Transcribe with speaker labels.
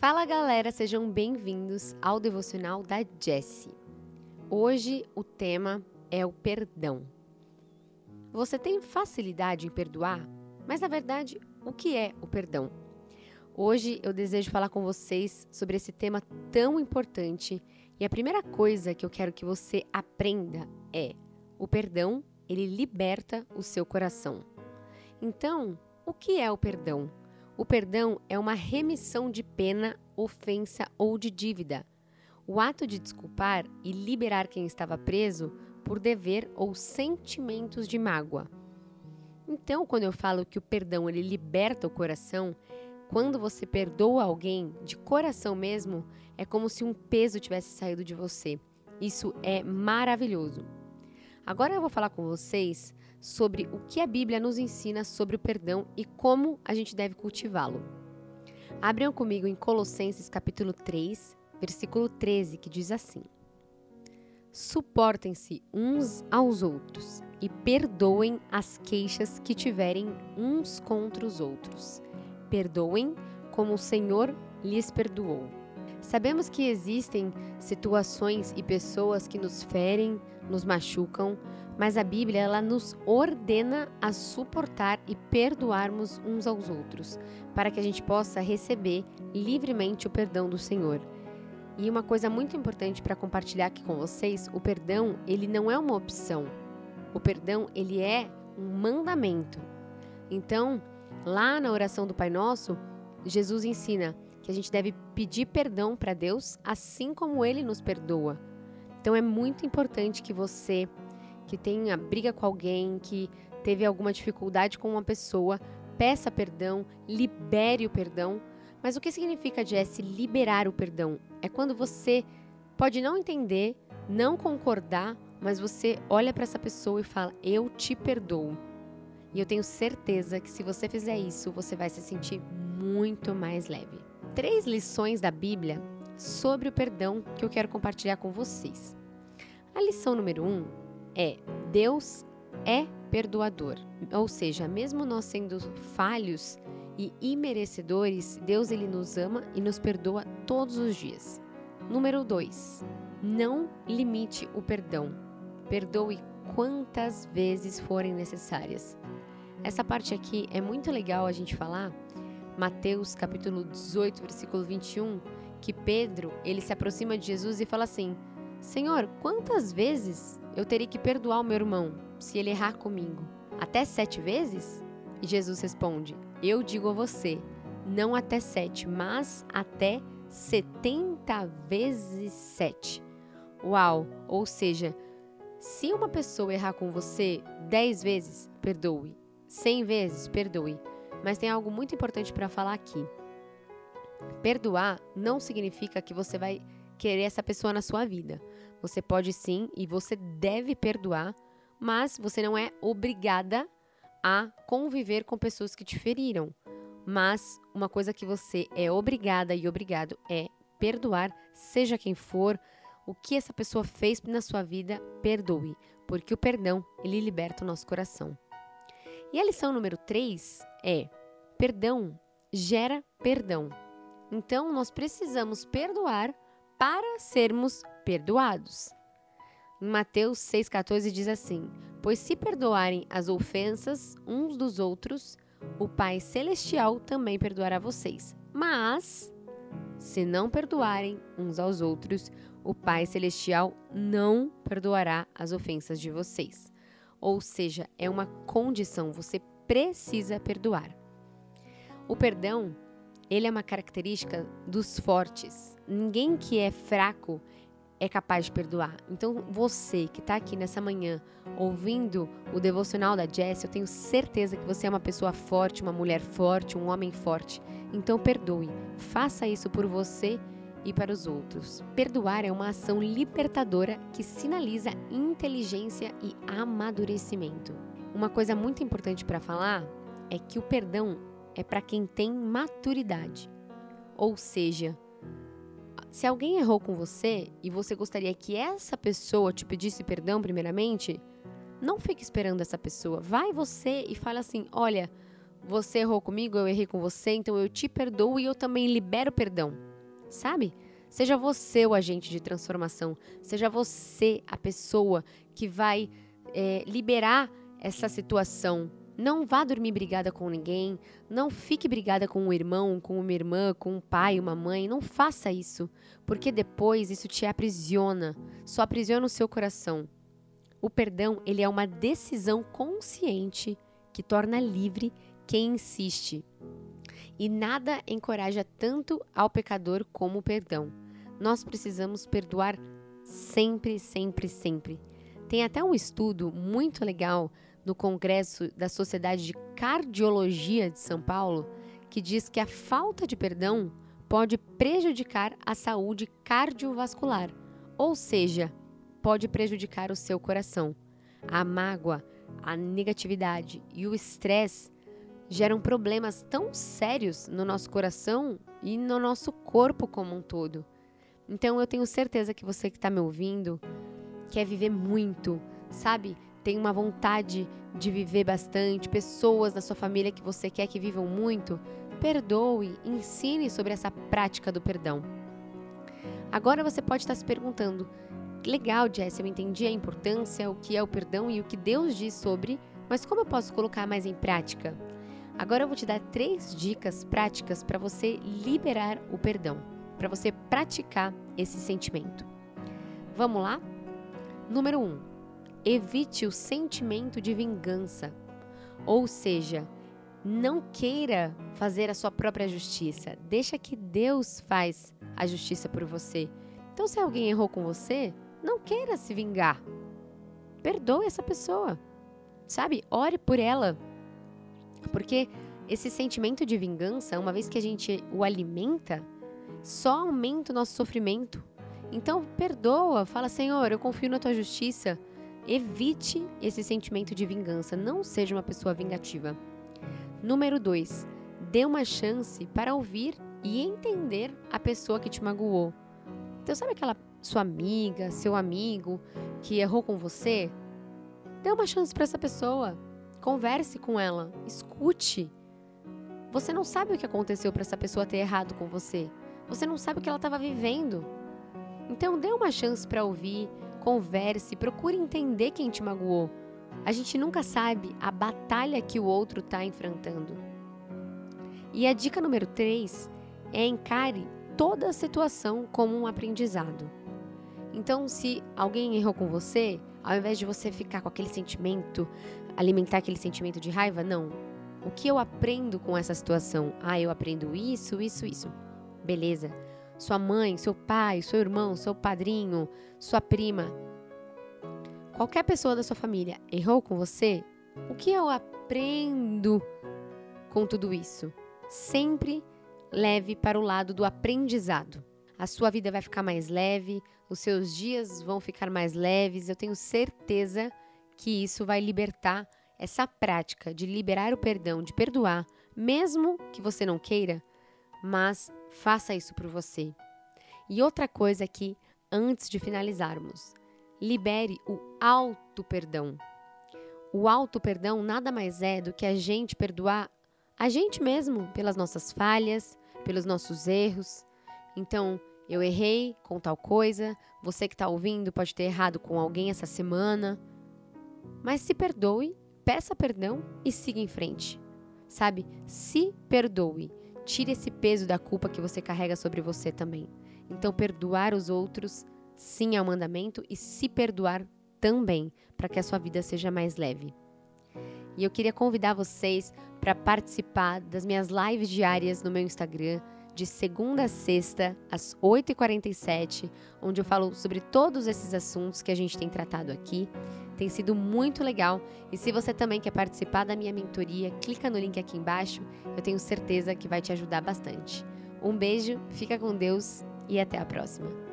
Speaker 1: Fala galera, sejam bem-vindos ao devocional da Jessie. Hoje o tema é o perdão. Você tem facilidade em perdoar? Mas na verdade, o que é o perdão? Hoje eu desejo falar com vocês sobre esse tema tão importante e a primeira coisa que eu quero que você aprenda é: o perdão, ele liberta o seu coração. Então, o que é o perdão? O perdão é uma remissão de pena, ofensa ou de dívida. O ato de desculpar e liberar quem estava preso por dever ou sentimentos de mágoa. Então, quando eu falo que o perdão ele liberta o coração, quando você perdoa alguém de coração mesmo, é como se um peso tivesse saído de você. Isso é maravilhoso. Agora eu vou falar com vocês sobre o que a Bíblia nos ensina sobre o perdão e como a gente deve cultivá-lo. Abram comigo em Colossenses capítulo 3, versículo 13, que diz assim: Suportem-se uns aos outros e perdoem as queixas que tiverem uns contra os outros. Perdoem como o Senhor lhes perdoou. Sabemos que existem situações e pessoas que nos ferem, nos machucam, mas a Bíblia ela nos ordena a suportar e perdoarmos uns aos outros, para que a gente possa receber livremente o perdão do Senhor. E uma coisa muito importante para compartilhar aqui com vocês, o perdão, ele não é uma opção. O perdão, ele é um mandamento. Então, lá na oração do Pai Nosso, Jesus ensina que a gente deve pedir perdão para Deus, assim como ele nos perdoa. Então é muito importante que você que tenha briga com alguém, que teve alguma dificuldade com uma pessoa, peça perdão, libere o perdão. Mas o que significa, Jesse, liberar o perdão? É quando você pode não entender, não concordar, mas você olha para essa pessoa e fala: Eu te perdoo. E eu tenho certeza que se você fizer isso, você vai se sentir muito mais leve. Três lições da Bíblia sobre o perdão que eu quero compartilhar com vocês. A lição número um é: Deus é perdoador. Ou seja, mesmo nós sendo falhos e imerecedores, Deus ele nos ama e nos perdoa todos os dias. Número 2. Não limite o perdão. Perdoe quantas vezes forem necessárias. Essa parte aqui é muito legal a gente falar. Mateus capítulo 18, versículo 21, que Pedro, ele se aproxima de Jesus e fala assim: Senhor, quantas vezes eu teria que perdoar o meu irmão se ele errar comigo? Até sete vezes? E Jesus responde: Eu digo a você, não até sete, mas até setenta vezes sete. Uau! Ou seja, se uma pessoa errar com você dez vezes, perdoe. Cem vezes, perdoe. Mas tem algo muito importante para falar aqui. Perdoar não significa que você vai querer essa pessoa na sua vida. Você pode sim e você deve perdoar, mas você não é obrigada a conviver com pessoas que te feriram. Mas uma coisa que você é obrigada e obrigado é perdoar, seja quem for, o que essa pessoa fez na sua vida, perdoe, porque o perdão, ele liberta o nosso coração. E a lição número 3 é: perdão gera perdão. Então nós precisamos perdoar para sermos perdoados. Em Mateus 6,14 diz assim: Pois se perdoarem as ofensas uns dos outros, o Pai Celestial também perdoará vocês. Mas, se não perdoarem uns aos outros, o Pai Celestial não perdoará as ofensas de vocês. Ou seja, é uma condição, você precisa perdoar. O perdão ele é uma característica dos fortes. Ninguém que é fraco é capaz de perdoar. Então, você que está aqui nessa manhã ouvindo o devocional da Jess, eu tenho certeza que você é uma pessoa forte, uma mulher forte, um homem forte. Então, perdoe. Faça isso por você e para os outros. Perdoar é uma ação libertadora que sinaliza inteligência e amadurecimento. Uma coisa muito importante para falar é que o perdão é para quem tem maturidade. Ou seja, se alguém errou com você e você gostaria que essa pessoa te pedisse perdão primeiramente, não fique esperando essa pessoa. Vai você e fala assim: "Olha, você errou comigo, eu errei com você, então eu te perdoo e eu também libero perdão". sabe? Seja você o agente de transformação, seja você a pessoa que vai é, liberar essa situação. Não vá dormir brigada com ninguém, não fique brigada com um irmão, com uma irmã, com um pai, uma mãe, não faça isso, porque depois isso te aprisiona, só aprisiona o seu coração. O perdão, ele é uma decisão consciente que torna livre quem insiste. E nada encoraja tanto ao pecador como o perdão. Nós precisamos perdoar sempre, sempre, sempre. Tem até um estudo muito legal no Congresso da Sociedade de Cardiologia de São Paulo que diz que a falta de perdão pode prejudicar a saúde cardiovascular, ou seja, pode prejudicar o seu coração. A mágoa, a negatividade e o estresse geram problemas tão sérios no nosso coração e no nosso corpo como um todo. Então eu tenho certeza que você que está me ouvindo quer viver muito, sabe? Tem uma vontade de viver bastante, pessoas da sua família que você quer que vivam muito. Perdoe, ensine sobre essa prática do perdão. Agora você pode estar se perguntando: legal, Jess, eu entendi a importância, o que é o perdão e o que Deus diz sobre, mas como eu posso colocar mais em prática? Agora eu vou te dar três dicas práticas para você liberar o perdão, para você praticar esse sentimento. Vamos lá? Número 1. Um, evite o sentimento de vingança. Ou seja, não queira fazer a sua própria justiça. Deixa que Deus faz a justiça por você. Então, se alguém errou com você, não queira se vingar. Perdoe essa pessoa. Sabe? Ore por ela. Porque esse sentimento de vingança, uma vez que a gente o alimenta, só aumenta o nosso sofrimento. Então, perdoa, fala, Senhor, eu confio na tua justiça. Evite esse sentimento de vingança, não seja uma pessoa vingativa. Número 2. Dê uma chance para ouvir e entender a pessoa que te magoou. Então, sabe aquela sua amiga, seu amigo que errou com você? Dê uma chance para essa pessoa. Converse com ela, escute. Você não sabe o que aconteceu para essa pessoa ter errado com você. Você não sabe o que ela estava vivendo. Então, dê uma chance para ouvir, converse, procure entender quem te magoou. A gente nunca sabe a batalha que o outro está enfrentando. E a dica número 3 é encare toda a situação como um aprendizado. Então, se alguém errou com você, ao invés de você ficar com aquele sentimento, alimentar aquele sentimento de raiva, não. O que eu aprendo com essa situação? Ah, eu aprendo isso, isso, isso. Beleza. Sua mãe, seu pai, seu irmão, seu padrinho, sua prima, qualquer pessoa da sua família errou com você? O que eu aprendo com tudo isso? Sempre leve para o lado do aprendizado. A sua vida vai ficar mais leve, os seus dias vão ficar mais leves. Eu tenho certeza que isso vai libertar essa prática de liberar o perdão, de perdoar, mesmo que você não queira, mas faça isso por você. E outra coisa aqui, antes de finalizarmos, libere o auto perdão. O auto perdão nada mais é do que a gente perdoar a gente mesmo pelas nossas falhas, pelos nossos erros. Então, eu errei com tal coisa, você que está ouvindo pode ter errado com alguém essa semana. Mas se perdoe, peça perdão e siga em frente. Sabe? Se perdoe. Tire esse peso da culpa que você carrega sobre você também. Então, perdoar os outros, sim, é um mandamento, e se perdoar também, para que a sua vida seja mais leve. E eu queria convidar vocês para participar das minhas lives diárias no meu Instagram de segunda a sexta, às 8h47, onde eu falo sobre todos esses assuntos que a gente tem tratado aqui. Tem sido muito legal e se você também quer participar da minha mentoria, clica no link aqui embaixo, eu tenho certeza que vai te ajudar bastante. Um beijo, fica com Deus e até a próxima.